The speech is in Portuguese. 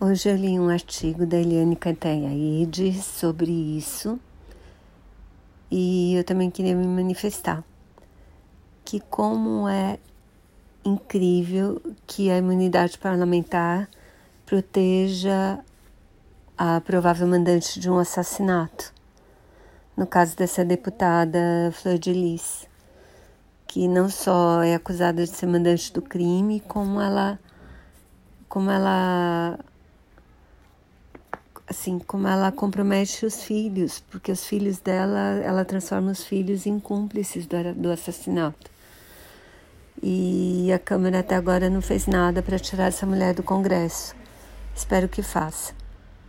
Hoje eu li um artigo da Eliane Cantanhaide sobre isso e eu também queria me manifestar que como é incrível que a imunidade parlamentar proteja a provável mandante de um assassinato. No caso dessa deputada Flor de Lis, que não só é acusada de ser mandante do crime, como ela como ela assim, como ela compromete os filhos, porque os filhos dela, ela transforma os filhos em cúmplices do, do assassinato. E a Câmara até agora não fez nada para tirar essa mulher do Congresso. Espero que faça.